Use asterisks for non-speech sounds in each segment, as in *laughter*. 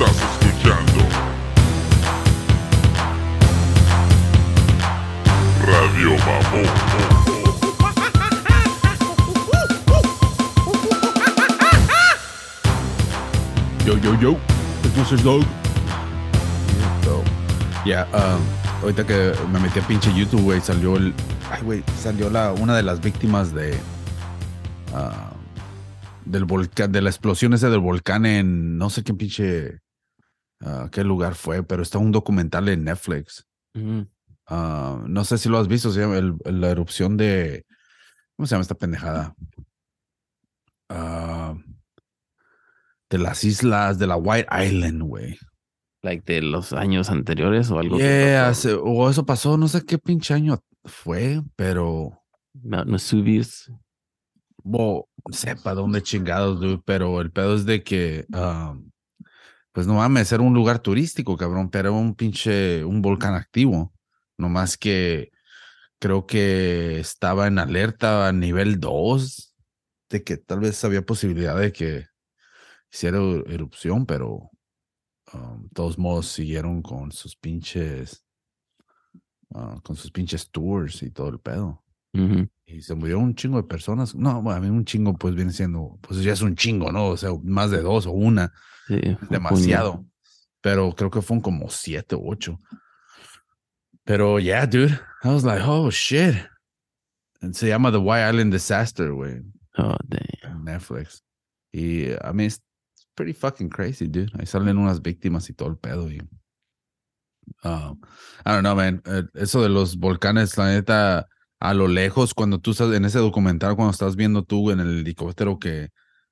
Estás escuchando Radio Mamón. Yo, yo, yo. Is Dog. So, yeah, um, ahorita que me metí a pinche YouTube, güey, salió el. Ay, güey, salió la, una de las víctimas de. ah, del volcán, de la explosión esa del volcán en no sé qué pinche. Ah, qué lugar fue, pero está un documental en Netflix. Ah, no sé si lo has visto, se llama el- la erupción de. ¿Cómo se llama esta pendejada? Ah, de las islas de la White Island, güey. Like de los años anteriores o algo. Yeah, se- o eso pasó, no sé qué pinche año fue, pero Mount Vesuvius. bo, sepa dónde chingados, dude, pero el pedo es de que, ah, pues no mames, era un lugar turístico, cabrón, pero un pinche, un volcán activo, nomás que creo que estaba en alerta a nivel 2, de que tal vez había posibilidad de que hiciera er- erupción, pero um, de todos modos siguieron con sus pinches, ah, con sus pinches tours y todo el pedo. Y se murieron un chingo de personas. No, a mí un chingo pues viene siendo, pues ya es un chingo, ¿no? O sea, más de dos o una, Sí, es puño. demasiado. Pero creo que fueron como siete o ocho. Pero yeah, dude, I was like, oh shit. Se llama The White Island Disaster, güey, Oh, damn. Netflix. Y I mean, it's pretty fucking crazy, dude. Ahí salen unas víctimas y todo el pedo. Y, um, I don't know, man. Eh, Eso de los volcanes, la neta, a lo lejos, cuando tú estás en ese documental, cuando estás viendo tú en el helicóptero que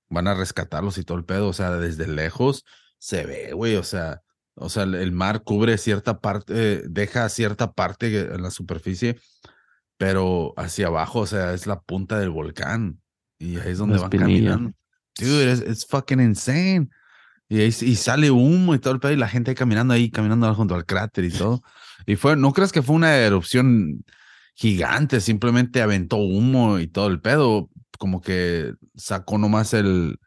van a rescatarlos y todo el pedo, o sea, desde lejos se ve, güey, o sea, o sea, el- mar cubre cierta parte, eh, deja cierta parte en la superficie, pero hacia abajo, o sea, es la punta del volcán y ahí es donde van caminando. Dude, it's, it's fucking insane. Y, ahí, y sale humo y todo el pedo y la gente ahí caminando ahí, caminando junto al cráter y todo. Y fue, no crees que fue una erupción gigante, simplemente aventó humo y todo el pedo, como que sacó nomás el,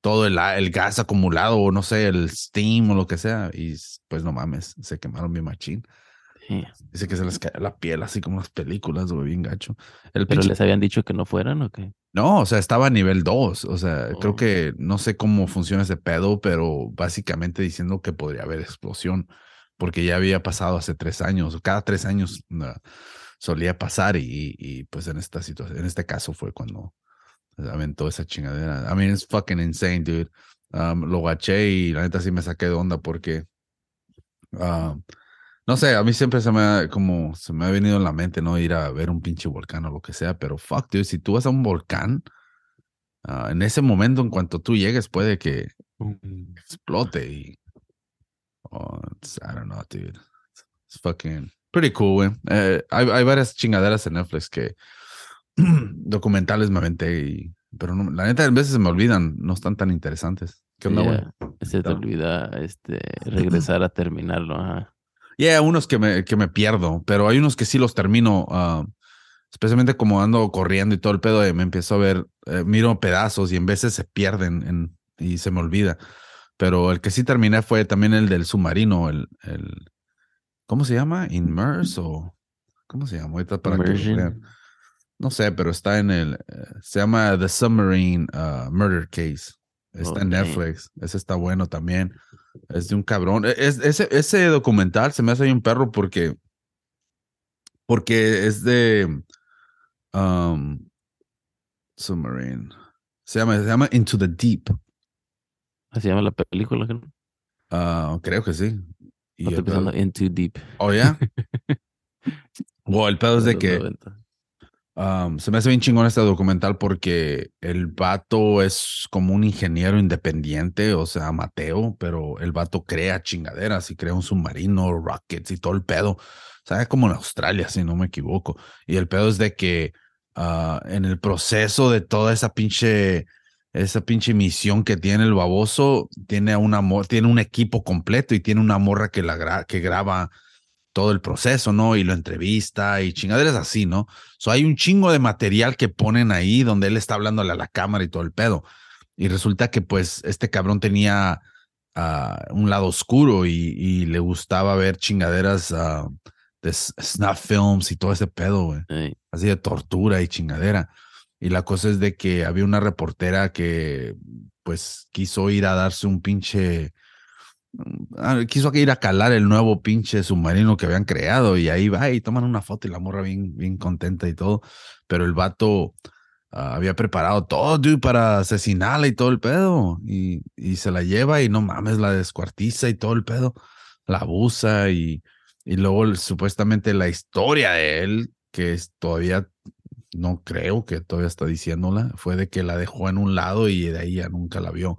todo el, el gas acumulado o no sé, el steam o lo que sea. Y pues no mames, se quemaron bien machín. Sí. Dice que se les cayó la piel así como las películas, güey, bien gacho. El Pero pinche- les habían dicho que no fueran o qué? no, o sea, estaba a nivel 2. O sea, creo Oh. que no sé cómo funciona ese pedo, pero básicamente diciendo que podría haber explosión, porque ya había pasado hace tres años. Cada tres años ah, solía pasar y, y, pues en esta situación, en este caso fue cuando aventó esa chingadera. I mean, it's fucking insane, dude. Um, lo guaché y la neta sí me saqué de onda porque, ah, no sé, a mí siempre se me ha, como, se me ha venido en la mente, ¿no? Ir a ver un pinche volcán o lo que sea, pero fuck, dude, si tú vas a un volcán, ah, en ese momento, en cuanto tú llegues, puede que explote y, oh, I don't know, dude. It's fucking pretty cool, güey. Eh, hay, hay varias chingaderas en Netflix que *clears throat* documentales me aventé y, pero no, la neta, a veces se me olvidan, no están tan interesantes. ¿Qué onda, güey? Se te olvida este, *clears throat* regresar a terminarlo. Ajá. Yeah, unos que me, que me pierdo, pero hay unos que sí los termino, ah, especialmente como ando corriendo y todo el pedo, me empiezo a ver, eh, miro pedazos y en veces se pierden en- y se me olvida. Pero el que sí terminé fue también el del submarino, el, el ¿cómo se llama? Inmerse o ¿cómo se llama? Ahorita para que lo vean. No sé, pero está en el, eh, se llama The Submarine ah, Murder Case. Está en. Netflix. Ese está bueno también. Es de un cabrón. E- Es, ese, ese documental se me hace ahí un perro porque, porque es de um, Submarine. Se llama, se llama Into the Deep. Así se llama la película. Ah, creo que sí. Y estoy pensando pedo- in too deep. oh, ya. *laughs* Wow, el pedo es de que 90. Um, se me hace bien chingón este documental porque el vato es como un ingeniero independiente, o sea, Mateo, pero el vato crea chingaderas y crea un submarino, rockets y todo el pedo. O sea, como en Australia, si no me equivoco. Y el pedo es de que ah, en el proceso de toda esa pinche, esa pinche misión que tiene el baboso, tiene, una, tiene un equipo completo y tiene una morra que, la gra- que graba todo el proceso, ¿no? Y lo entrevista y chingaderas así, ¿no? So, hay un chingo de material que ponen ahí donde él está hablándole a la cámara y todo el pedo. Y resulta que pues este cabrón tenía ah, un lado oscuro y, y le gustaba ver chingaderas ah, de s- snuff films y todo ese pedo, güey. Ey, Así de tortura y chingadera. Y la cosa es de que había una reportera que pues quiso ir a darse un pinche ah, quiso ir a calar el nuevo pinche submarino que habían creado y ahí va y toman una foto y la morra bien, bien contenta y todo, pero el vato ah, había preparado todo, dude, para asesinarla y todo el pedo y, y se la lleva y no mames, la descuartiza y todo el pedo, la abusa y, y luego supuestamente la historia de él, que es todavía, no creo que todavía está diciéndola, fue de que la dejó en un lado y de ahí ya nunca la vio,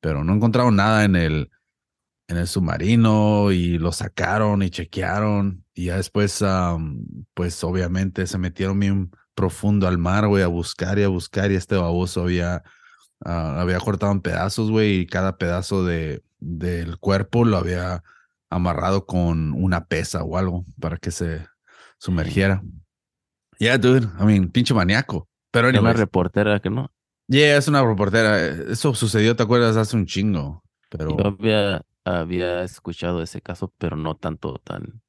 pero no encontraron nada en el en el submarino y lo sacaron y chequearon. Y ya después am, pues obviamente se metieron bien profundo al mar, güey, a buscar y a buscar. Y este baboso había ah, había cortado en pedazos, güey, y cada pedazo de del cuerpo lo había amarrado con una pesa o algo para que se sumergiera. Yeah, dude, I mean, pinche maníaco. Pero Era una reportera que no. yeah, es una reportera. Eso sucedió, ¿te acuerdas? Hace un chingo. Pero Yo había, había escuchado ese caso, pero no tanto, tan,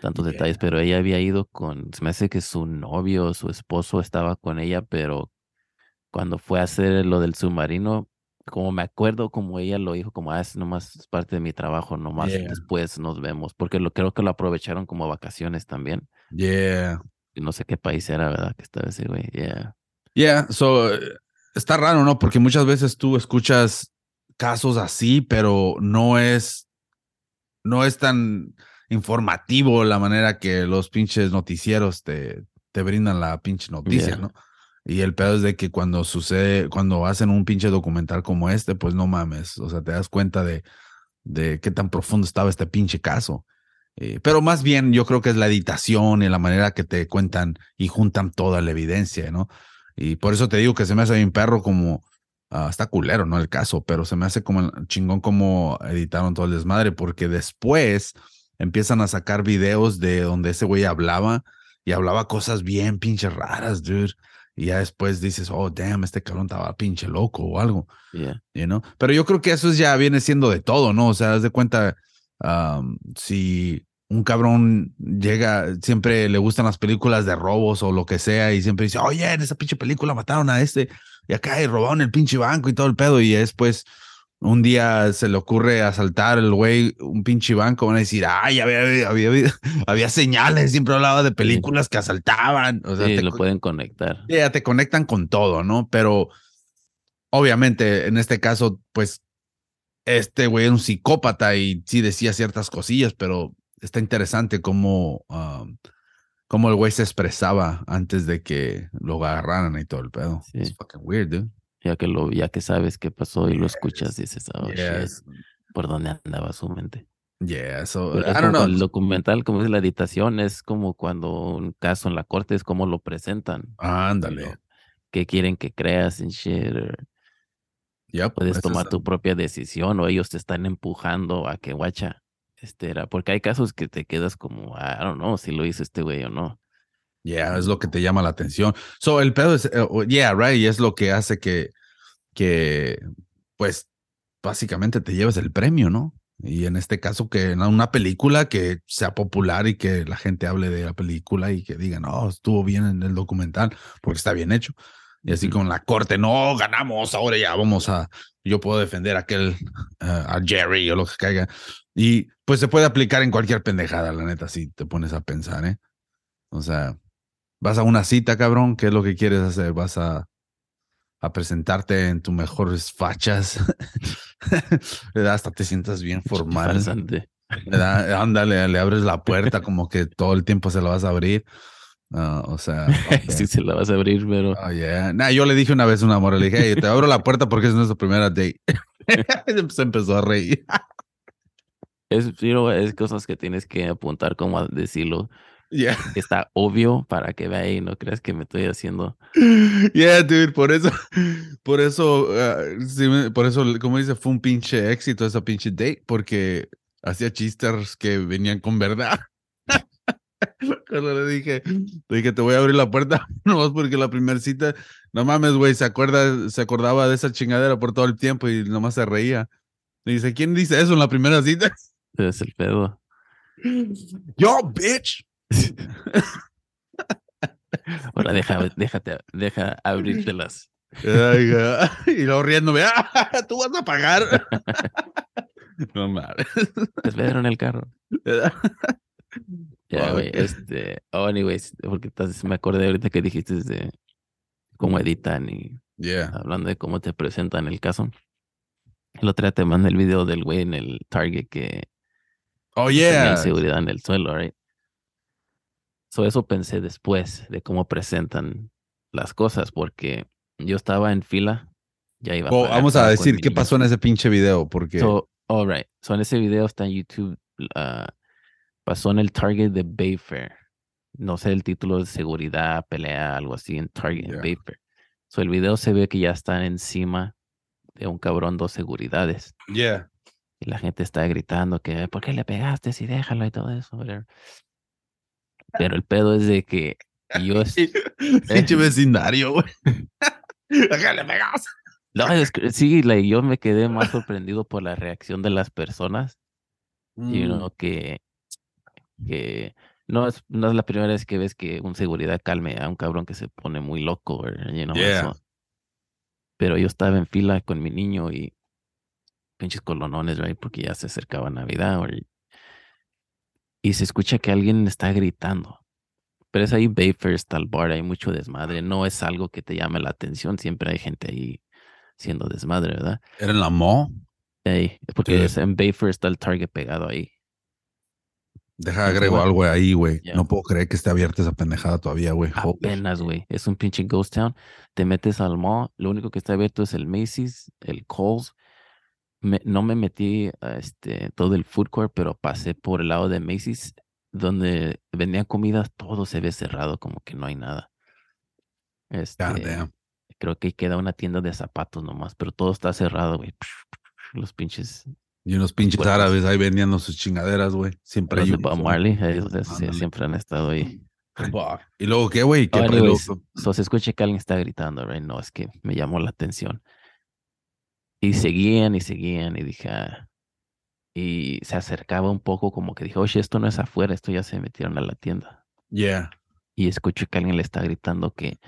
tantos Yeah. detalles. Pero ella había ido con, se me hace que su novio, su esposo estaba con ella, pero cuando fue a hacer lo del submarino, como me acuerdo, como ella lo dijo, como, ah, es nomás es parte de mi trabajo, nomás Yeah. después nos vemos, porque lo creo que lo aprovecharon como vacaciones también. yeah. No sé qué país era, ¿verdad? Que estaba ese güey, yeah. Yeah, so eh, está raro, ¿no? Porque muchas veces tú escuchas casos así, pero no es, no es tan informativo la manera que los pinches noticieros te, te brindan la pinche noticia, Yeah. ¿no? Y el pedo es de que cuando sucede, cuando hacen un pinche documental como este, pues no mames, o sea, te das cuenta de, de qué tan profundo estaba este pinche caso. Eh, pero más bien yo creo que es la editación y la manera que te cuentan y juntan toda la evidencia, ¿no? Y por eso te digo que se me hace bien perro como, ah, está culero, ¿no? El caso, pero se me hace como chingón como editaron todo el desmadre, porque después empiezan a sacar videos de donde ese güey hablaba y hablaba cosas bien pinches raras, dude. Y ya después dices, oh, damn, este cabrón estaba pinche loco o algo, Yeah. you know? Pero yo creo que eso ya viene siendo de todo, ¿no? O sea, haz de cuenta, um, si un cabrón llega, siempre le gustan las películas de robos o lo que sea, y siempre dice, oye, en esa pinche película mataron a este, y acá y robaron el pinche banco y todo el pedo, y después un día se le ocurre asaltar el güey un pinche banco, van a decir, ay, había, había, había, *laughs* había señales, siempre hablaba de películas que asaltaban, o sea, Sí, te lo pueden conectar. ya te conectan con todo, ¿no? Pero obviamente en este caso, pues este güey era un psicópata y sí decía ciertas cosillas, pero está interesante cómo, um, cómo el güey se expresaba antes de que lo agarraran y todo el pedo. Sí. It's fucking weird, dude. Ya que lo, ya que sabes qué pasó y lo escuchas, dices, oh, shit, Yes. por dónde andaba su mente. Yeah, so I don't know. el documental, como es la editación, es como cuando un caso en la corte es como lo presentan. Ándale. lo- ¿Qué quieren que creas en shit? Yep, Puedes tomar tu propia decisión o ellos te están empujando a que guacha. Este era, porque hay casos que te quedas como, "Ah, I don't know si lo hizo este güey o no. Yeah, es lo que te llama la atención. So, el pedo es, eh, oh, yeah, right, y es lo que hace que, que, pues, básicamente te lleves el premio, ¿no? Y en este caso, que una película que sea popular y que la gente hable de la película y que digan, no, estuvo bien en el documental, porque está bien hecho. Y así con la corte, no, ganamos, ahora ya vamos a, yo puedo defender a aquel, eh, a Jerry o lo que caiga. Y pues se puede aplicar en cualquier pendejada, la neta, si te pones a pensar, ¿eh? O sea, vas a una cita, cabrón, ¿qué es lo que quieres hacer? Vas a, a presentarte en tus mejores fachas. *laughs* Hasta te sientas bien formal. ¿verdad? Ándale, le abres la puerta como que todo el tiempo se la vas a abrir. Ah, o sea, *laughs* sí se la vas a abrir, pero Oh, yeah. Nah, yo le dije una vez a una morra, le dije, hey, te abro la puerta porque es nuestra primera date. *laughs* se empezó a reír. Es, pero es cosas que tienes que apuntar como a decirlo. Yeah. Está obvio para que vea y no creas que me estoy haciendo. *laughs* Yeah, dude, por eso, por eso, sí me- por eso, como dice, fue un pinche éxito esa pinche date, porque hacía chistes que venían con verdad. *laughs* Cuando le dije, le dije, te voy a abrir la puerta, *laughs* nomás porque la primera cita, no mames, güey, se acuerda, se acordaba de esa chingadera por todo el tiempo y nomás se reía. Dice, ¿quién dice eso en la primera cita? Es el pedo. *laughs* Yo, bitch. Ahora deja, déjate, deja abrirtelas. Ay, y luego riéndome, "Ah, tú vas a pagar. *laughs* No mames. Espero en el carro. Ya, güey, este, oh, anyways, porque entonces me acordé ahorita que dijiste de cómo editan y Yeah. hablando de cómo te presentan el caso. El otro día te mandé el video del güey en el Target que Oh, tenía yeah. seguridad en el suelo, right? So eso pensé después de cómo presentan las cosas, porque yo estaba en fila, ya iba Oh, vamos a decir qué pasó en ese pinche video, porque. So, all right. So, en ese video está en YouTube. ah, pasó en el Target de Bayfair. No sé el título de seguridad, pelea, algo así en Target, Yeah. Bayfair. So, el video se ve que ya están encima de un cabrón, dos seguridades. yeah. Y la gente está gritando que, ¿por qué le pegaste? Si déjalo y todo eso. whatever. Pero el pedo es de que yo, *laughs* Pinche *laughs* vecindario, güey. *laughs* Le pegas. no, es que sí, like, yo me quedé más sorprendido por la reacción de las personas. you Mm. know, que, que no es, no es la primera vez que ves que un seguridad calme a un cabrón que se pone muy loco, or, you know, Yeah. eso. Pero yo estaba en fila con mi niño y pinches colonones, right, porque ya se acercaba Navidad, y se escucha que alguien está gritando. Pero es ahí Bayfair, está el bar, hay mucho desmadre, no es algo que te llame la atención, siempre hay gente ahí siendo desmadre, ¿verdad? ¿Era en la mall? Ahí, porque Sí. es- en Bayfair está el Target pegado ahí. Deja, agrego algo ahí, güey. No puedo creer que esté abierta esa pendejada todavía, güey. Apenas, güey. Es un pinche ghost town. Te metes al mall. Lo único que está abierto es el Macy's, el Kohl's. Me- no me metí a este, todo el food court, pero pasé por el lado de Macy's, donde vendían comidas. Todo se ve cerrado, como que no hay nada. Este, God damn. creo que queda una tienda de zapatos nomás, pero todo está cerrado, güey. *laughs* Los pinches. Y unos pinches Puertas. árabes ahí vendiendo sus chingaderas, güey. Siempre hay Bob Marley, sí, siempre han estado ahí. *laughs* ¿Y luego qué, güey? ¿Qué Oh, anyways, so se escucha que alguien está gritando, right? No, es que me llamó la atención. Y seguían y seguían y dije, ah. y se acercaba un poco como que dije, oye, esto no es afuera, esto ya se metieron a la tienda. Yeah. Y escucho que alguien le está gritando que,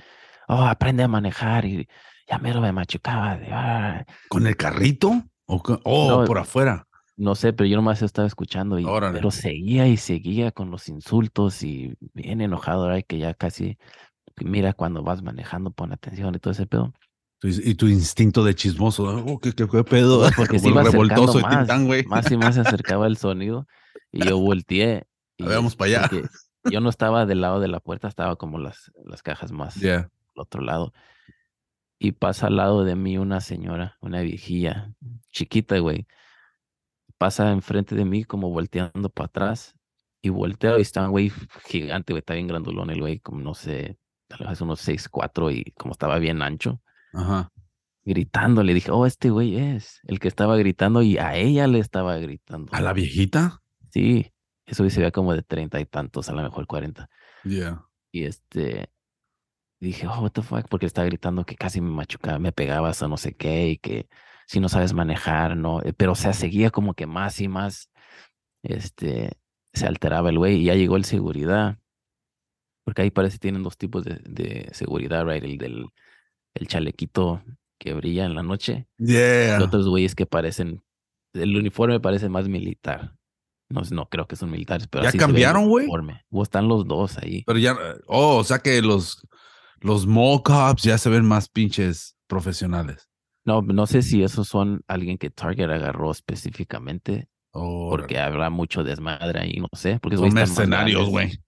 oh, aprende a manejar y ya mero me machucaba. de, ah". ¿Con el carrito? ¿O Oh, No, por afuera. No sé, pero yo nomás estaba escuchando y Órale. pero seguía y seguía con los insultos y bien enojado, right? Que ya casi, mira, cuando vas manejando, pon atención y todo ese pedo. Y tu instinto de chismoso. Oh, ¿qué, qué, qué pedo? *laughs* Porque se iba revoltoso más, Tintán, güey. más y más se acercaba el sonido y yo volteé. *laughs* Y vamos para allá. Yo no estaba del lado de la puerta, estaba como las, las cajas más Yeah. al otro lado. Y pasa al lado de mí una señora, una viejilla, chiquita, güey. Pasa enfrente de mí como volteando para atrás. Y volteo y está un güey gigante, güey. Está bien grandulón el güey, como no sé, tal vez unos 6'4 y como estaba bien ancho. Ajá. Gritando, le dije, oh, este güey es el que estaba gritando y a ella le estaba gritando. ¿A la viejita? Sí, eso güey se veía como de treinta y tantos, a lo mejor cuarenta. Yeah. Y este, dije, oh, what the fuck, porque estaba gritando que casi me machucaba, me pegabas o no sé qué, y que si no sabes manejar, no, Eh, pero o sea, seguía como que más y más, este, se alteraba el güey, y ya llegó el seguridad, porque ahí parece que tienen dos tipos de, de seguridad, right, el del, el chalequito que brilla en la noche, Yeah. y otros güeyes que parecen, el uniforme parece más militar. No, no creo que son militares, pero ¿Ya así cambiaron, güey? O están los dos ahí. Pero ya. Oh, o sea que los, los mall cops ya se ven más pinches profesionales. No, no sé si esos son alguien que Target agarró específicamente, Oh, porque habrá mucho desmadre ahí, no sé, porque son mercenarios, güey.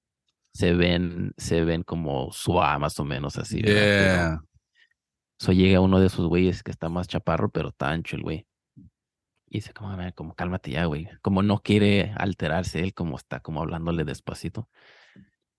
Se ven, se ven como SWAT más o menos así. Yeah. So llega uno de esos güeyes que está más chaparro, pero está ancho el güey. Y dice, como, "Man, como cálmate ya, güey. Como no quiere alterarse él, como está como hablándole despacito.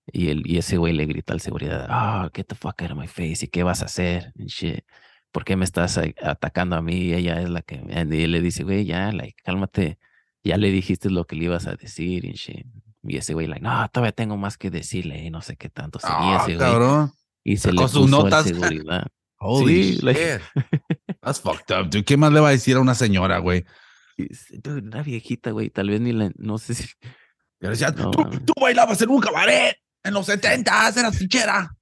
Y, el, y ese güey le grita al seguridad, ah, get the fuck out of my face, ¿y qué vas a hacer? And shit. ¿Por qué me estás atacando a mí? Ella es la que... and Y él le dice, güey, ya, like, cálmate. Ya le dijiste lo que le ibas a decir y shit. Y ese güey, like, no, todavía tengo más que decirle y no sé qué tanto. Seguía Ah, ese güey. Y se le puso notas. seguridad. Holy Sí, like- shit. That's fucked up, dude. ¿Qué más le va a decir a una señora, güey? Y dice, "Dude, una viejita, güey, tal vez ni la, no sé si, Y le decía, No, tú, tú bailabas en un cabaret en los 70, eras fichera.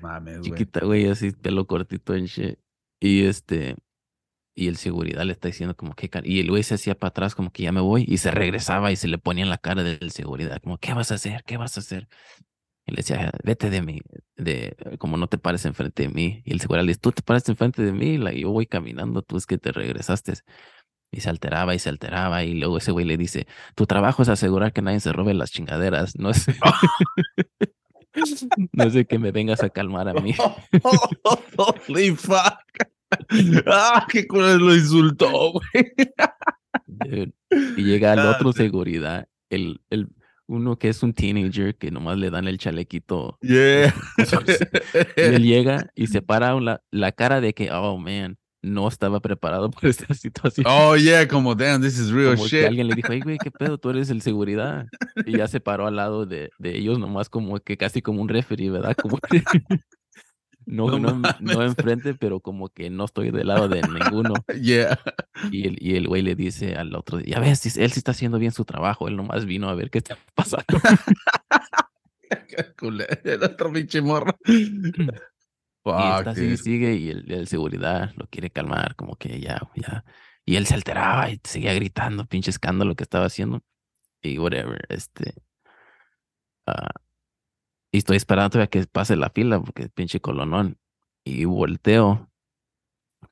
Mames, güey. chiquita, güey, así, pelo cortito en shit. Y este, y el seguridad le está diciendo como que, y el güey se hacía para atrás como que ya me voy, y se regresaba y se le ponía en la cara del seguridad, como, ¿qué vas a hacer? ¿Qué vas a hacer? Y le decía, vete de mí, de, como no te pares enfrente de mí. Y el seguridad le dice, tú te paras enfrente de mí, la, yo voy caminando, tú es que te regresaste. Y se alteraba y se alteraba, y luego ese güey le dice, tu trabajo es asegurar que nadie se robe las chingaderas, no es, *laughs* no es de que me vengas a calmar a mí. *laughs* Holy fuck. Ah, qué culo lo insultó, güey. Y llega el Ah, otro sí. seguridad, el, el uno que es un teenager que nomás le dan el chalequito. Yeah. *laughs* Y él llega y se para la, la cara de que, oh man, no estaba preparado *laughs* para esta situación. Oh, yeah, como, damn, this is real como que shit. alguien le dijo, hey, güey, ¿qué pedo? Tú eres el seguridad. Y ya se paró al lado de, de ellos, nomás como que casi como un referee, ¿verdad? Como que- no, No no, enfrente, pero como que no estoy del lado de ninguno. *laughs* Yeah. Y el, y el güey le dice al otro, ya ves, él sí está haciendo bien su trabajo, él nomás vino a ver qué está *laughs* pasando. *laughs* El otro pinche morro. y Fuck, está así, sigue, y el, el seguridad lo quiere calmar, como que ya, ya. Y él se alteraba y seguía gritando, pinche escándalo que estaba haciendo. Y whatever, este. ah, y estoy esperando todavía que pase la fila, porque pinche colonón. Y volteo,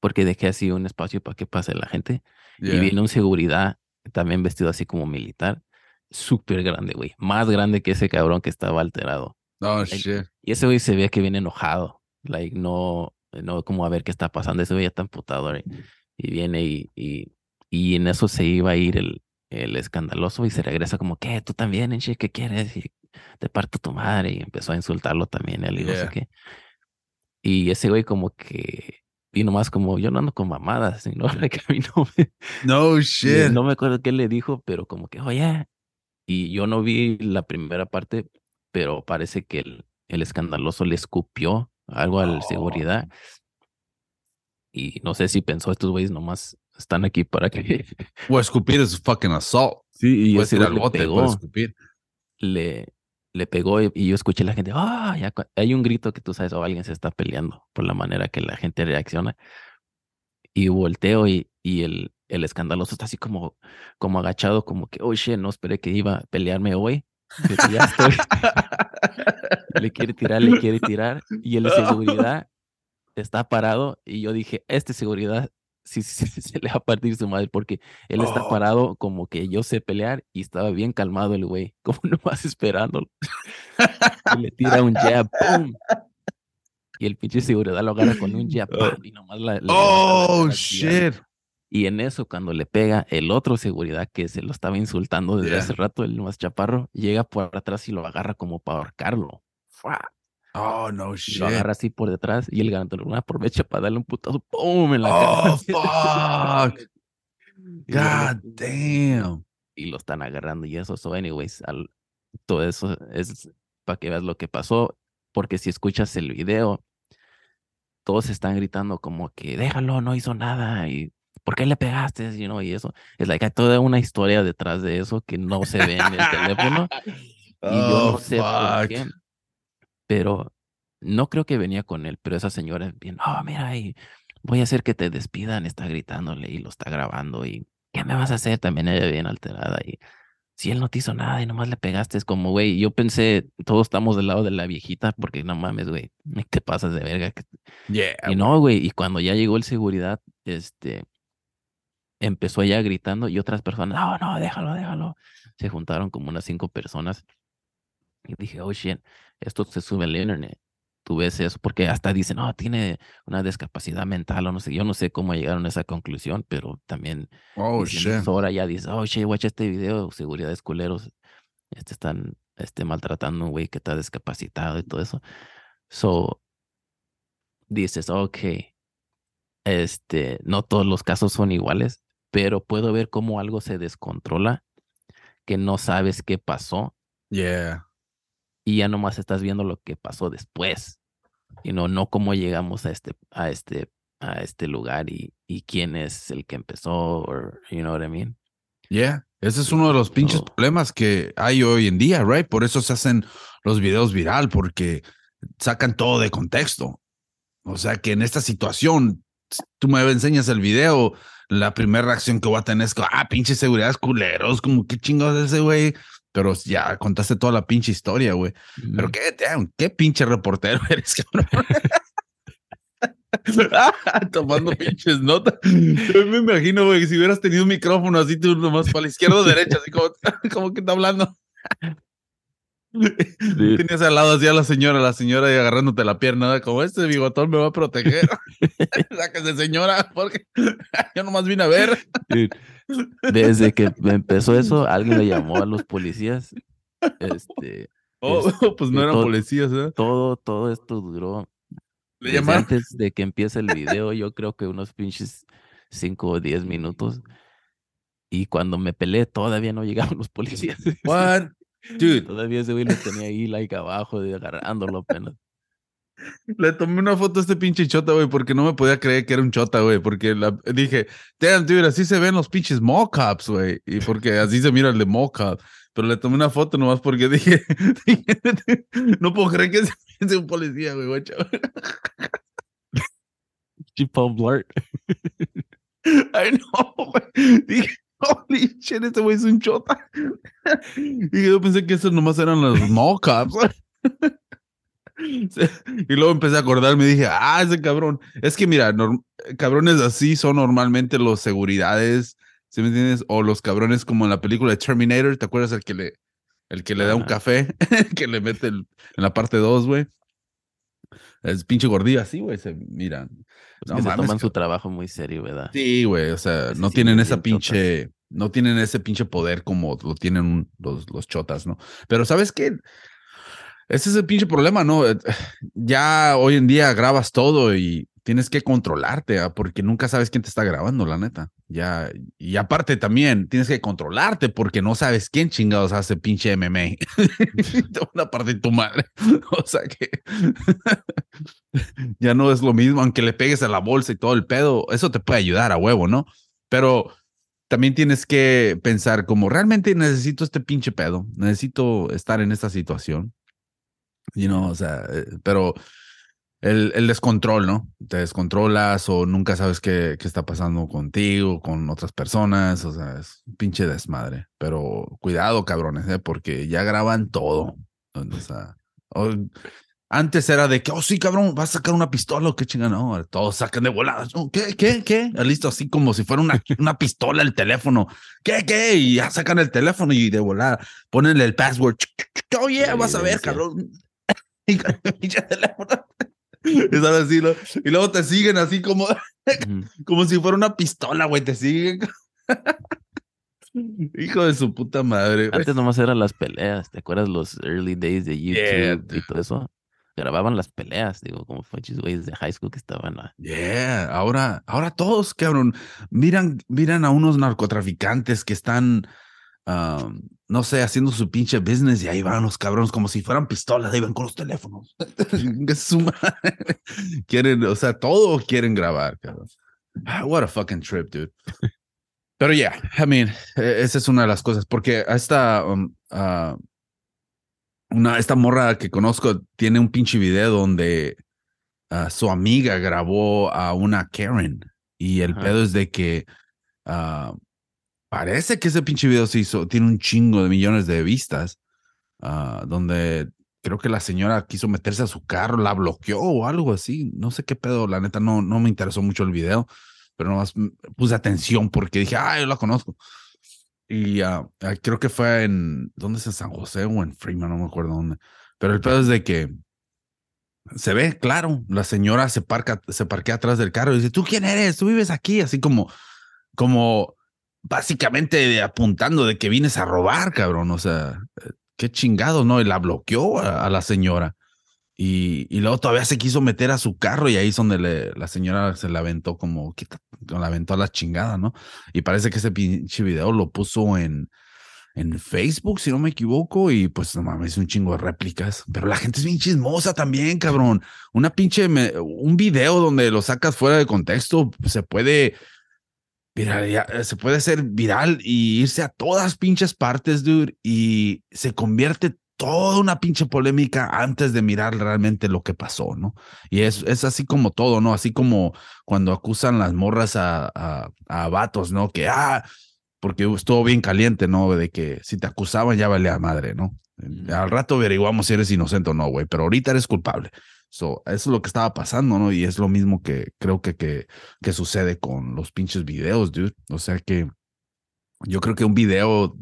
porque dejé así un espacio para que pase la gente. Y viene un seguridad, también vestido así como militar, súper grande, güey. Más grande que ese cabrón que estaba alterado. Oh, Like, shit. Y ese güey se ve que viene enojado. Like, no, no como a ver qué está pasando. Ese güey ya está emputado. right? Y viene y, y, y en eso se iba a ir el, el escandaloso y se regresa como, ¿qué? ¿Tú también, Enche? ¿Qué quieres? Y te parto tu madre. Y empezó a insultarlo también él y no sé Yeah. qué. Y ese güey como que vino más como, yo no ando con mamadas, sino que a mí no *laughs* me, *laughs* No y shit. no me acuerdo qué le dijo, pero como que, oye, y yo no vi la primera parte, pero parece que el, el escandaloso le escupió algo al Oh. seguridad. Y no sé si pensó, estos güeyes nomás están aquí para que... O escupir es fucking assault. Sí, y ese le pegó, escupir. le, le pegó y, y yo escuché a la gente, ah, ya hay un grito que tú sabes, o alguien se está peleando por la manera que la gente reacciona. Y volteo y, y el, el escandaloso está así como, como agachado, como que, oh shit, no esperé que iba a pelearme hoy. Pero ya estoy. *laughs* le quiere tirar, le quiere tirar. Y el de *laughs* seguridad está parado. Y yo dije, este seguridad sí, sí, sí, *laughs* se le va a partir su madre, porque él está Oh. parado como que yo sé pelear y estaba bien calmado el güey, *laughs* como nomás esperándolo. Y le tira un jab, ¡pum! Y el pinche seguridad lo agarra con un *laughs* jab, ¡pam! y nomás la, Oh shit. y en eso, cuando le pega el otro seguridad que se lo estaba insultando desde Yeah. hace rato, el más chaparro, llega por atrás y lo agarra como para ahorcarlo. ¡Fua! Oh no shit. lo agarra así por detrás y el ganador aprovecha para darle un putazo, ¡pum! en la Oh, *laughs* cara. fuck. Y God damn. Y lo están agarrando y eso. So, anyways, al- todo eso es para que veas lo que pasó. Porque si escuchas el video, todos están gritando como que déjalo, no hizo nada. Y ¿por qué le pegaste? You know, y eso. Es like, hay toda una historia detrás de eso que no se ve en el teléfono. *laughs* Y yo Oh, no sé por fuck. qué, pero no creo que venía con él, pero esa señora es bien, oh, mira, y voy a hacer que te despidan, está gritándole y lo está grabando y ¿qué me vas a hacer? También ella bien alterada y si él no te hizo nada y nomás le pegaste, es como, güey, yo pensé, todos estamos del lado de la viejita porque no mames, güey, te pasas de verga. Yeah. Y no, güey, y cuando ya llegó el seguridad, este, empezó ella gritando y otras personas, no, no, déjalo, déjalo. Se juntaron como unas cinco personas y dije, oh shit, esto se sube al internet. Tú ves eso, porque hasta dicen, no, tiene una discapacidad mental o no sé. Yo no sé cómo llegaron a esa conclusión, pero también Oh shit. ahora ya dice, oh shit, watch este video, seguridades culeros, este están este, maltratando a un güey que está discapacitado y todo eso. So, dices, ok, este, no todos los casos son iguales, pero puedo ver cómo algo se descontrola, que no sabes qué pasó Yeah. Y ya nomás estás viendo lo que pasó después. Y no, no cómo llegamos a este, a este, a este lugar y, y quién es el que empezó, or, you know what I mean? Yeah, ese es uno de los pinches todo. problemas que hay hoy en día, right? Por eso se hacen los videos viral, porque sacan todo de contexto. O sea que en esta situación, tú me enseñas el video, la primera reacción que voy a tener es ah, pinche seguridad culeros, como qué chingados es ese güey. Pero ya contaste toda la pinche historia, güey. Pero qué, damn, qué pinche reportero *laughs* eres, cabrón. *laughs* Tomando pinches notas. Yo me imagino, güey, si hubieras tenido un micrófono así, tú nomás para la izquierda o *laughs* derecha, así como, como que está hablando. Tenías al lado así a la señora, la señora ahí agarrándote la pierna, como este bigotón me va a proteger. Sáquese, señora, porque yo nomás vine a ver. Dude, Desde que empezó eso, alguien le llamó a los policías. Este, Oh, *laughs* pues no eran todo- policías, ¿eh? todo, todo esto duró Le desde llamaron. antes de que empiece el video, yo creo que unos pinches 5 o 10 minutos. Y cuando me peleé, todavía no llegaban los policías. What? *laughs* Dude, Todavía ese güey lo tenía ahí, like abajo, de agarrándolo apenas. Le tomé una foto a este pinche chota, güey, porque no me podía creer que era un chota, güey, porque la, dije, damn, dude, así se ven los pinches cops, güey, y porque así se mira el de cop. Pero le tomé una foto nomás porque *laughs* dije, dije, no puedo creer que *laughs* sea un policía, güey, guacha. *laughs* Chipon Blart. Ay, no, güey. Dije, holy shit, este güey es un chota. Y yo pensé que esos nomás eran los cops. Y luego empecé a acordarme y dije, ah, ese cabrón. Es que mira, cabrones así son normalmente los seguridades, ¿sí me entiendes? O los cabrones como en la película de Terminator, ¿te acuerdas el que le, el que le da un café? *laughs* que le mete el- en la parte 2, güey. Es pinche gordillo así, güey, se miran. Que se toman su trabajo muy serio, ¿verdad? Sí, güey, o sea, no tienen esa pinche, no tienen ese pinche poder como lo tienen los, los chotas, ¿no? Pero ¿sabes qué? Ese es el pinche problema, ¿no? Eh, Ya hoy en día grabas todo y tienes que controlarte, ¿ah? porque nunca sabes quién te está grabando, la neta. Ya, y aparte también tienes que controlarte porque no sabes quién chingados hace pinche MMA. Te van a *laughs* partir tu madre. *laughs* O sea que *laughs* ya no es lo mismo, aunque le pegues a la bolsa y todo el pedo, eso te puede ayudar a huevo, ¿no? Pero también tienes que pensar como realmente necesito este pinche pedo, necesito estar en esta situación. You know, o sea, eh, pero el, el descontrol, ¿no? Te descontrolas o nunca sabes qué, qué está pasando contigo, con otras personas, o sea, es un pinche desmadre. Pero cuidado, cabrones, ¿eh? Porque ya graban todo. O sea, o- antes era de que, oh, sí, cabrón, vas a sacar una pistola o qué chingada, no, todos sacan de voladas. Oh, ¿Qué, qué, qué? Listo, así como si fuera una, *laughs* una pistola el teléfono. ¿Qué, qué? Y ya sacan el teléfono y de volada ponen el password. Oh, yeah, vas a ver, cabrón. Y con pinche teléfono. Y sale así. Y luego te siguen así como, como si fuera una pistola, güey, te siguen. Hijo de su puta madre. Antes nomás eran las peleas, ¿te acuerdas los early days de Yeah, YouTube y todo eso? Grababan las peleas, digo, como fachis güeyes de high school que estaban a... Yeah, ahora, ahora todos, cabrón, miran, miran a unos narcotraficantes que están, um, no sé, haciendo su pinche business y ahí van los cabrones como si fueran pistolas, ahí van con los teléfonos. *laughs* Quieren, o sea, todo quieren grabar, cabrón. Ah, What a fucking trip, dude. Pero yeah, I mean, eh, esa es una de las cosas, porque esta, um, ah, una, esta morra que conozco tiene un pinche video donde ah, su amiga grabó a una Karen y el Ajá. pedo es de que ah, parece que ese pinche video se hizo, tiene un chingo de millones de vistas, ah, donde creo que la señora quiso meterse a su carro, la bloqueó o algo así, no sé qué pedo, la neta no, no me interesó mucho el video, pero nomás puse atención porque dije, ah, yo la conozco. Y ah, creo que fue en, ¿dónde es? En San José o en Freeman, no me acuerdo dónde. Pero el pedo es de que se ve, claro, la señora se parca, se parquea atrás del carro y dice, ¿tú quién eres? ¿Tú vives aquí? Así como, como básicamente apuntando de que vienes a robar, cabrón. O sea, eh, qué chingado, ¿no? Y la bloqueó a, la señora. Y, y luego todavía se quiso meter a su carro y ahí es donde la señora se la aventó como, ¿qué ta- la aventó a la chingada, ¿no? Y parece que ese pinche video lo puso en, en Facebook, si no me equivoco, y pues no mames, un chingo de réplicas. Pero la gente es bien chismosa también, cabrón. Una pinche, un video donde lo sacas fuera de contexto, se puede viral, se puede hacer viral y irse a todas pinches partes, dude, y se convierte toda una pinche polémica antes de mirar realmente lo que pasó, ¿no? Y es, es así como todo, ¿no? Así como cuando acusan las morras a, a, a vatos, ¿no? Que, ah, porque estuvo bien caliente, ¿no? De que si te acusaban ya valía madre, ¿no? Al rato averiguamos si eres inocente o no, güey, pero ahorita eres culpable. So, eso es lo que estaba pasando, ¿no? Y es lo mismo que creo que, que, que sucede con los pinches videos, dude. O sea que yo creo que un video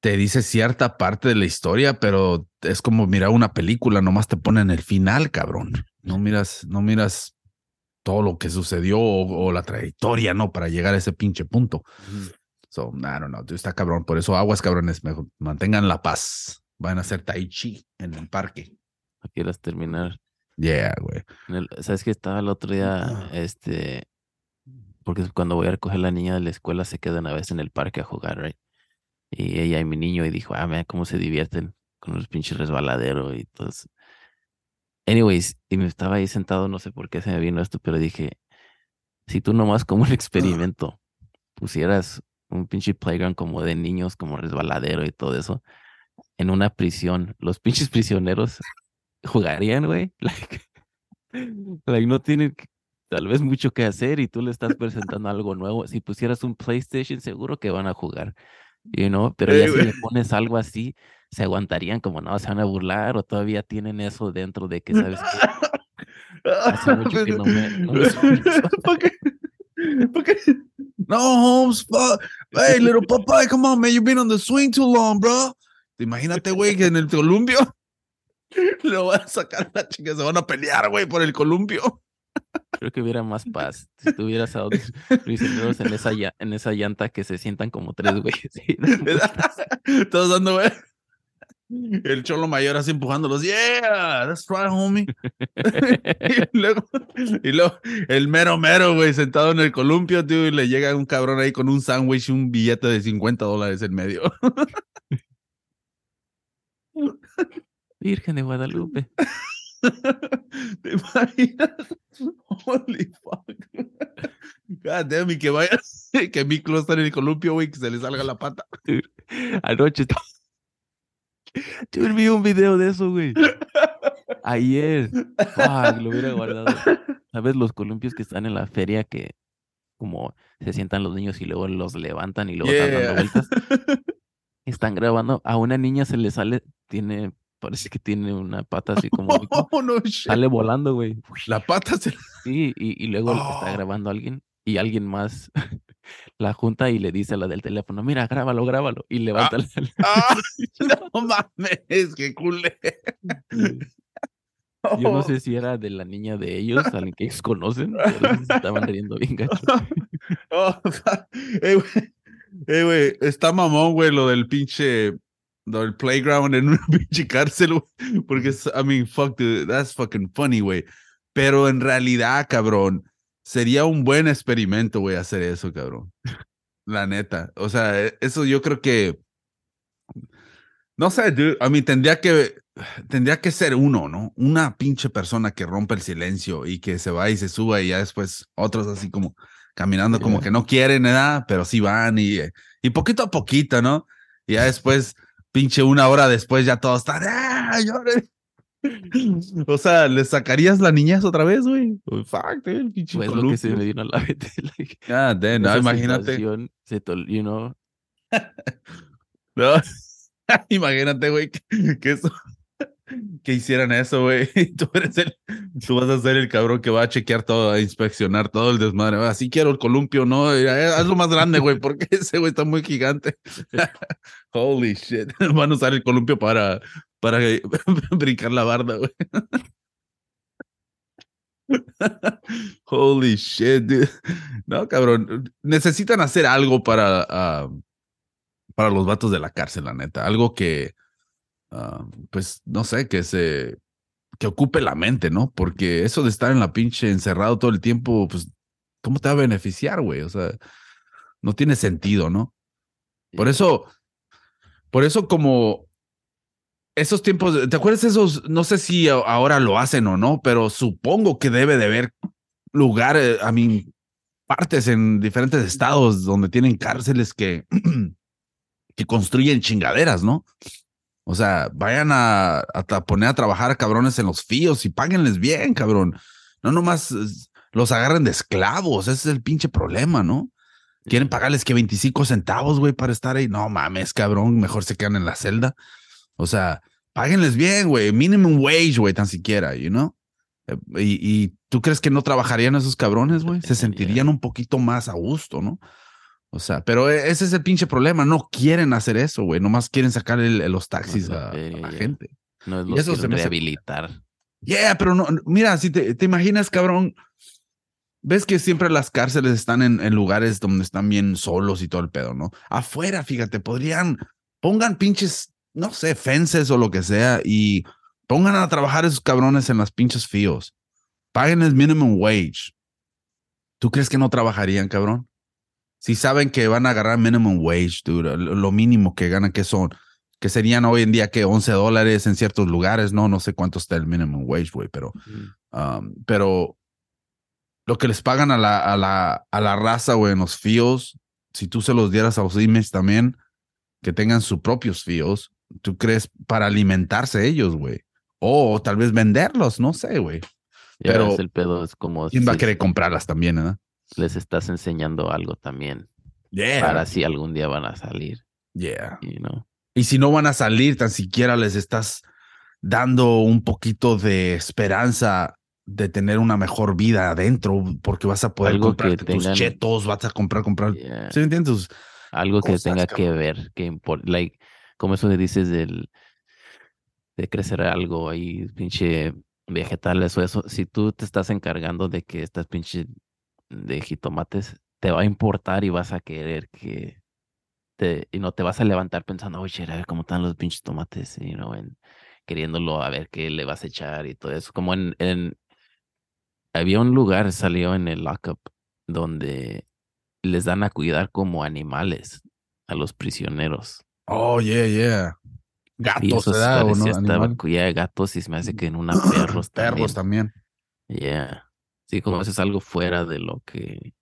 te dice cierta parte de la historia, pero es como mirar una película, nomás te ponen el final, cabrón. No miras, no miras todo lo que sucedió o, o la trayectoria, ¿no? Para llegar a ese pinche punto. So, I don't know, dude, está cabrón. Por eso aguas, cabrones, mejor mantengan la paz. Van a hacer tai chi en el parque. ¿No quieras terminar? Yeah, güey. ¿Sabes que estaba el otro día? Este, porque cuando voy a recoger a la niña de la escuela se quedan a veces en el parque a jugar, right? Y ella y mi niño y dijo, ah, mira cómo se divierten con los pinches resbaladeros y todo eso. Anyways, y me estaba ahí sentado, no sé por qué se me vino esto, pero dije, si tú nomás como un experimento pusieras un pinche playground como de niños, como resbaladero y todo eso, en una prisión, los pinches prisioneros jugarían, güey. *laughs* Like, like, no tienen tal vez mucho que hacer y tú le estás presentando algo nuevo. Si pusieras un PlayStation, seguro que van a jugar, you know? Pero ya si güey. le pones algo así, se aguantarían como, no, se van a burlar o todavía tienen eso dentro de que, ¿sabes qué? Hace *laughs* mucho que no me- no me. *laughs* ¿Por qué? No, Holmes, fuck. Hey, little Popeye, come on, man. You've been on the swing too long, bro. Imagínate, güey, que en el columpio *laughs* lo van a sacar a la chica, se van a pelear, güey, por el columpio. Creo que hubiera más paz *laughs* si tuvieras a otros prisioneros en esa, en esa llanta que se sientan como tres güeyes. *laughs* Todos dando, güey. El cholo mayor así empujándolos. Yeah, that's right, homie. y, luego, y luego el mero mero, güey, sentado en el columpio, tío, y le llega un cabrón ahí con un sándwich y un billete de 50 dólares en medio. Virgen de Guadalupe. *laughs* ¿Te imaginas? Holy fuck. God damn, y que vaya, *laughs* que Miklo está en el columpio, güey, que se le salga la pata. Anoche estaba... *laughs* Yo vi un video de eso, güey. Ayer. Fuck, lo hubiera guardado. ¿Sabes los columpios que están en la feria que como se sientan los niños y luego los levantan y luego están dando Yeah. vueltas? Están grabando. A una niña se le sale, tiene, parece que tiene una pata así como... *laughs* Oh, no shit. Sale volando, güey. La pata se Sí, y, y luego está Oh. grabando a alguien y alguien más *laughs* la junta y le dice a la del teléfono, mira, grábalo, grábalo. Y levanta la- Ah, *laughs* no mames, qué culé. Yo no sé si era de la niña de ellos, alguien que ellos conocen, pero se estaban riendo bien gacho. Oh, eh, güey. Eh, güey, está mamón, güey, lo del pinche. Del playground en una *laughs* pinche cárcel, güey. Porque, I mean, fuck, dude, that's fucking funny, güey. Pero en realidad, cabrón, sería un buen experimento, güey, hacer eso, cabrón. La neta. O sea, e- eso yo creo que. No sé, dude. A mí tendría que. Tendría que ser uno, ¿no? Una pinche persona que rompa el silencio y que se va y se suba y ya después otros así como caminando como Yeah. que no quieren nada, pero sí van y, y poquito a poquito, ¿no? Y ya después, pinche una hora después ya todos están, ¡ah, lloren! *laughs* O sea, ¿le sacarías la niñez otra vez, güey? Oh, Fuck, dude, el pinche Pues lo que se me vino a la *laughs* mente. like, Ah, damn, no, imagínate. se te ol- you know, *laughs* No, imagínate, güey, que, que eso, que hicieran eso, güey. *laughs* Tú eres el, tú vas a ser el cabrón que va a chequear todo, a inspeccionar todo el desmadre. Así quiero el columpio, ¿no? Eh, Hazlo más grande, güey, porque *laughs* ese güey está muy gigante. *laughs* Holy shit. Van a usar el columpio para, para brincar la barda, güey. Holy shit, dude. No, cabrón. Necesitan hacer algo para, ah, para los vatos de la cárcel, la neta. Algo que, ah, pues, no sé, que se, que ocupe la mente, ¿no? Porque eso de estar en la pinche encerrado todo el tiempo, pues, ¿cómo te va a beneficiar, güey? O sea, no tiene sentido, ¿no? Por eso, por eso como esos tiempos, ¿te acuerdas esos? No sé si ahora lo hacen o no, pero supongo que debe de haber lugares, a mí, partes en diferentes estados donde tienen cárceles que, *clears throat* que construyen chingaderas, ¿no? O sea, vayan a, a, poner a trabajar a cabrones en los fíos y páguenles bien, cabrón. No nomás los agarren de esclavos, ese es el pinche problema, ¿no? Quieren pagarles que 25 centavos, güey, para estar ahí. No mames, cabrón, mejor se quedan en la celda. O sea, páguenles bien, güey, minimum wage, güey, tan siquiera, you know? Eh, y, y, tú crees que no trabajarían esos cabrones, güey? Se sentirían un poquito más a gusto, ¿no? O sea, pero e, ese es el pinche problema. No quieren hacer eso, güey. Nomás quieren sacar los taxis a, la gente. No es lo eso se rehabilitar. Yeah, pero no, mira, si te, te, imaginas, cabrón, ves que siempre las cárceles están en, en, lugares donde están bien solos y todo el pedo, ¿no? Afuera, fíjate, podrían, pongan pinches, no sé, fences o lo que sea y pongan a trabajar esos cabrones en las pinches fíos. Paguen el minimum wage. ¿Tú crees que no trabajarían, cabrón? Si saben que van a agarrar minimum wage, dude, lo mínimo que ganan, que son, que serían hoy en día que 11 dólares en ciertos lugares, no, no sé cuánto está el minimum wage, güey, pero, um, pero lo que les pagan a la, a la, a la raza, güey, en los fíos, si tú se los dieras a los IMES también, que tengan sus propios fíos, ¿tú crees para alimentarse ellos, güey? O tal vez venderlos, no sé, güey. Pero el pedo es como... ¿Quién va a querer comprarlas también, verdad? Les estás enseñando algo también. Para si algún día van a salir. Yeah. Y si no van a salir, tan siquiera les estás dando un poquito de esperanza de tener una mejor vida adentro, porque vas a poder comprar tus chetos, vas a comprar, comprar. ¿Sí me entiendes? Algo que tenga que ver, que like, como eso que dices del de crecer algo ahí, pinche vegetales o eso, si tú te estás encargando de que estas pinche de jitomates te va a importar y vas a querer que te, y no te vas a levantar pensando, oye, a ver cómo están los pinches tomates, y no en, queriéndolo a ver qué le vas a echar y todo eso. Como en, en había un lugar, salió en el lockup, donde les dan a cuidar como animales a los prisioneros. Oh, yeah, yeah. Gatos, ¿verdad? ¿o no? gatos y se me hace que en una *clears throat* perros también. Perros también. Yeah. Sí, como eso es algo fuera de lo que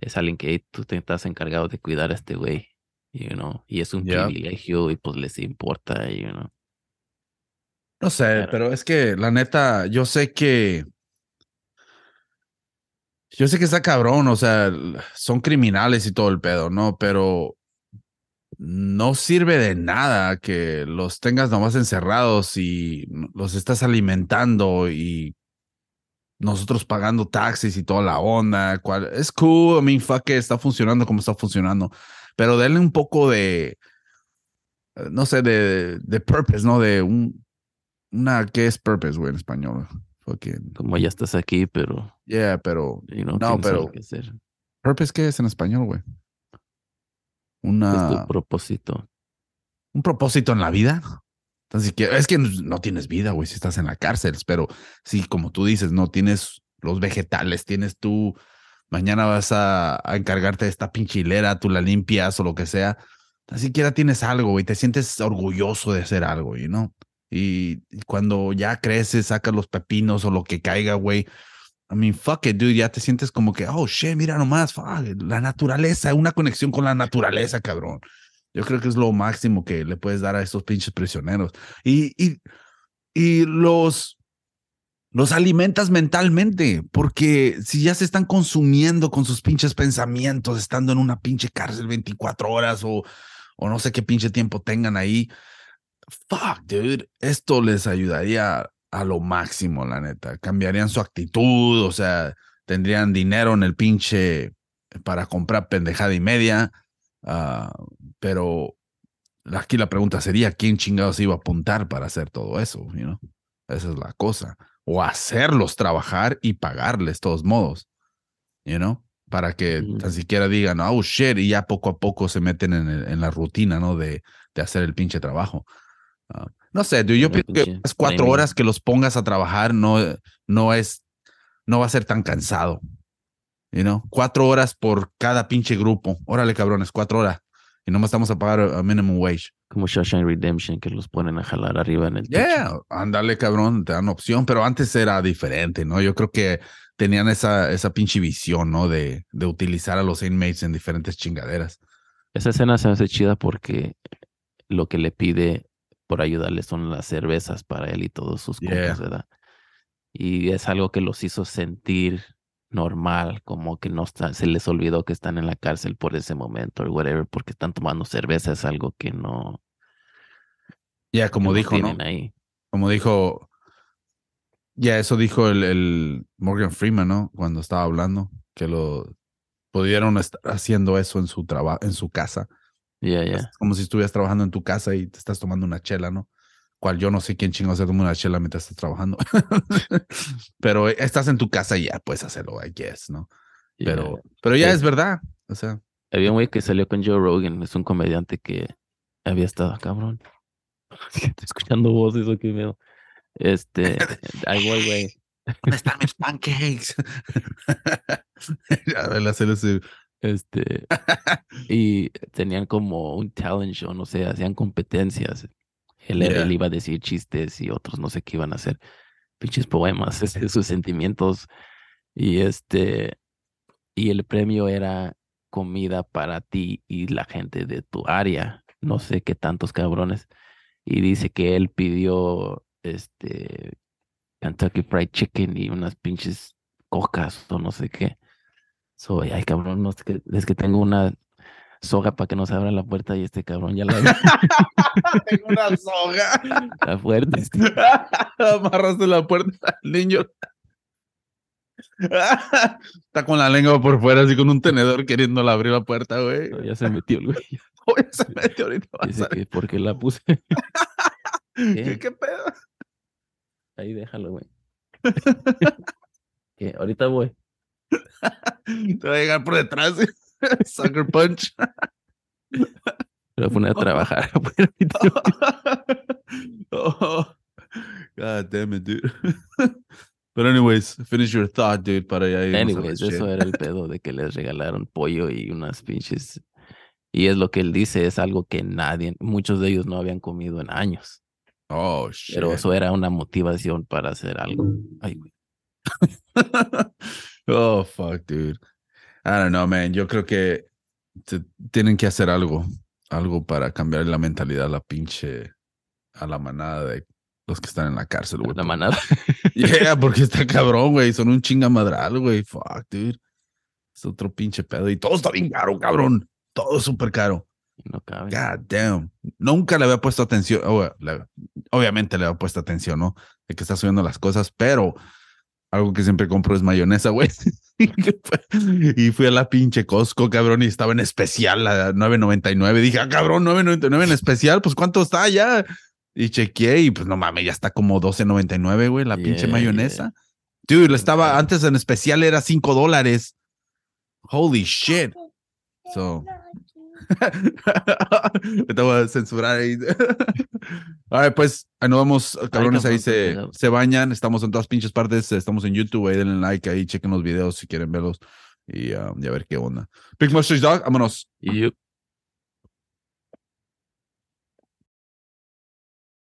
es alguien que tú te estás encargado de cuidar a este güey, you know, y es un privilegio y pues les importa, you know. No sé, pero... es que la neta, yo sé que yo sé que está cabrón, o sea, son criminales y todo el pedo, ¿no? Pero no sirve de nada que los tengas nomás encerrados y los estás alimentando y nosotros pagando taxis y toda la onda, cual es cool, I mean, fuck que está funcionando como está funcionando, pero denle un poco de, eh, no sé, de, de purpose, ¿no? De un, una, ¿qué es purpose, güey, en español? Fucking. Como ya estás aquí, pero. Yeah, pero. no, pero. ¿Purpose qué es en español, güey? Una. Es tu propósito. ¿Un propósito en la vida? Es que no tienes vida, güey, si estás en la cárcel, pero sí, como tú dices, no tienes los vegetales, tienes tú, mañana vas a, encargarte de esta pinchilera, tú la limpias o lo que sea, ni siquiera tienes algo, güey, te sientes orgulloso de hacer algo, y ¿no? Y, cuando ya creces, sacas los pepinos o lo que caiga, güey, I mean, fuck it, dude, ya te sientes como que, oh, shit, mira nomás, la naturaleza, una conexión con la naturaleza, cabrón. Yo creo que es lo máximo que le puedes dar a estos pinches prisioneros. Y, y, y los, los alimentas mentalmente, porque si ya se están consumiendo con sus pinches pensamientos, estando en una pinche cárcel 24 horas o, o no sé qué pinche tiempo tengan ahí, fuck, dude, esto les ayudaría a lo máximo, la neta. Cambiarían su actitud, o sea, tendrían dinero en el pinche para comprar pendejada y media. Uh, pero aquí la pregunta sería, ¿quién chingados iba a apuntar para hacer todo eso? You Esa es la cosa. O hacerlos trabajar y pagarles todos modos. You know? Para que tan siquiera digan, oh shit, y ya poco a poco se meten en, en la rutina, ¿no? De, de, hacer el pinche trabajo. Ah, no sé, yo pienso que las cuatro horas que los pongas a trabajar no, no es, no va a ser tan cansado. You know? Cuatro horas por cada pinche grupo. Órale, cabrones, cuatro horas y nomás estamos a pagar a minimum wage. Como Shawshank Redemption, que los ponen a jalar arriba en el techo. Yeah, ándale, cabrón, te dan opción, pero antes era diferente, ¿no? Yo creo que tenían esa, esa pinche visión, ¿no? De, de utilizar a los inmates en diferentes chingaderas. Esa escena se hace chida porque lo que le pide por ayudarle son las cervezas para él y todos sus Yeah. compas, ¿verdad? Y es algo que los hizo sentir normal, como que no está, se les olvidó que están en la cárcel por ese momento o whatever, porque están tomando cerveza, es algo que no, Ya, como no dijo, ¿no? ahí. Como dijo, ya eso dijo el, el Morgan Freeman, ¿no? Cuando estaba hablando, que lo pudieron estar haciendo eso en su trabajo, en su casa. Ya, ya. Como si estuvieras trabajando en tu casa y te estás tomando una chela, ¿no? Cual yo no sé quién chingo se toma una chela mientras estás trabajando. *laughs* pero estás en tu casa y ya puedes hacerlo, I guess, ¿no? Pero, pero ya Sí. es verdad. O sea, Había un güey que salió con Joe Rogan, es un comediante que había estado, cabrón. *laughs* Estoy escuchando voces o qué miedo. Este, *laughs* voy, güey. ¿dónde están mis pancakes? a ver, Este, y tenían como un talent show, no sé, hacían competencias. Él, Yeah. él iba a decir chistes y otros no sé qué iban a hacer. Pinches poemas, *laughs* este, sus sentimientos. Y este, y el premio era comida para ti y la gente de tu área. No sé qué tantos cabrones. Y dice que él pidió este Kentucky Fried Chicken y unas pinches cocas o no sé qué. Soy, ay cabrón, no, es que, es que tengo una soga para que no se abra la puerta y este cabrón ya la. *laughs* Tengo una soga. Está fuerte. este. *laughs* Amarraste la puerta al niño. *laughs* Está con la lengua por fuera, así con un tenedor queriéndole abrir la puerta, güey. Ya se metió el güey. Oye, se metió ahorita. Dice que porque la puse. ¿Qué, ¿Qué pedo? Ahí déjalo, güey. Que ahorita voy. Te va a llegar por detrás. *laughs* Sucker punch. Me voy a trabajar. *laughs* *laughs* oh, God damn it, dude. But anyways, finish your thought, dude, para ya Anyways, eso era el pedo de que les regalaron pollo y unas pinches. Y es lo que él dice, es algo que nadie, muchos de ellos no habían comido en años. Oh, shit. Pero eso era una motivación para hacer algo. Ay, güey. oh, fuck, dude. I don't know, man. Yo creo que te- tienen que hacer algo. Algo para cambiar la mentalidad a la pinche. a la manada de los que están en la cárcel, güey. La manada. *laughs* Yeah, porque está cabrón, güey. Son un chingamadral, güey. Fuck, dude. Es otro pinche pedo. Y todo está bien caro, cabrón. Todo súper caro. No cabe. God damn. Nunca le había puesto atención. oh, le- obviamente le había puesto atención, ¿no? De que está subiendo las cosas, pero algo que siempre compro es mayonesa, güey. *laughs* y fui a la pinche Costco, cabrón, y estaba en especial a 9.99. Dije, ah, cabrón, 9.99 en especial, pues ¿cuánto está ya? Y chequeé y pues no mames, ya está como 12.99, güey, la pinche Yeah, mayonesa. Dude, le estaba antes en especial era 5 dólares. Holy shit. So, *laughs* te voy a censurar ahí. *laughs* Pues, ahí nos vamos, cabrones, ahí se, se bañan, estamos en todas pinches partes, estamos en YouTube, ahí denle like, ahí chequen los videos si quieren verlos y, y a ver qué onda. Big Mustache Dog, vámonos. Y yo-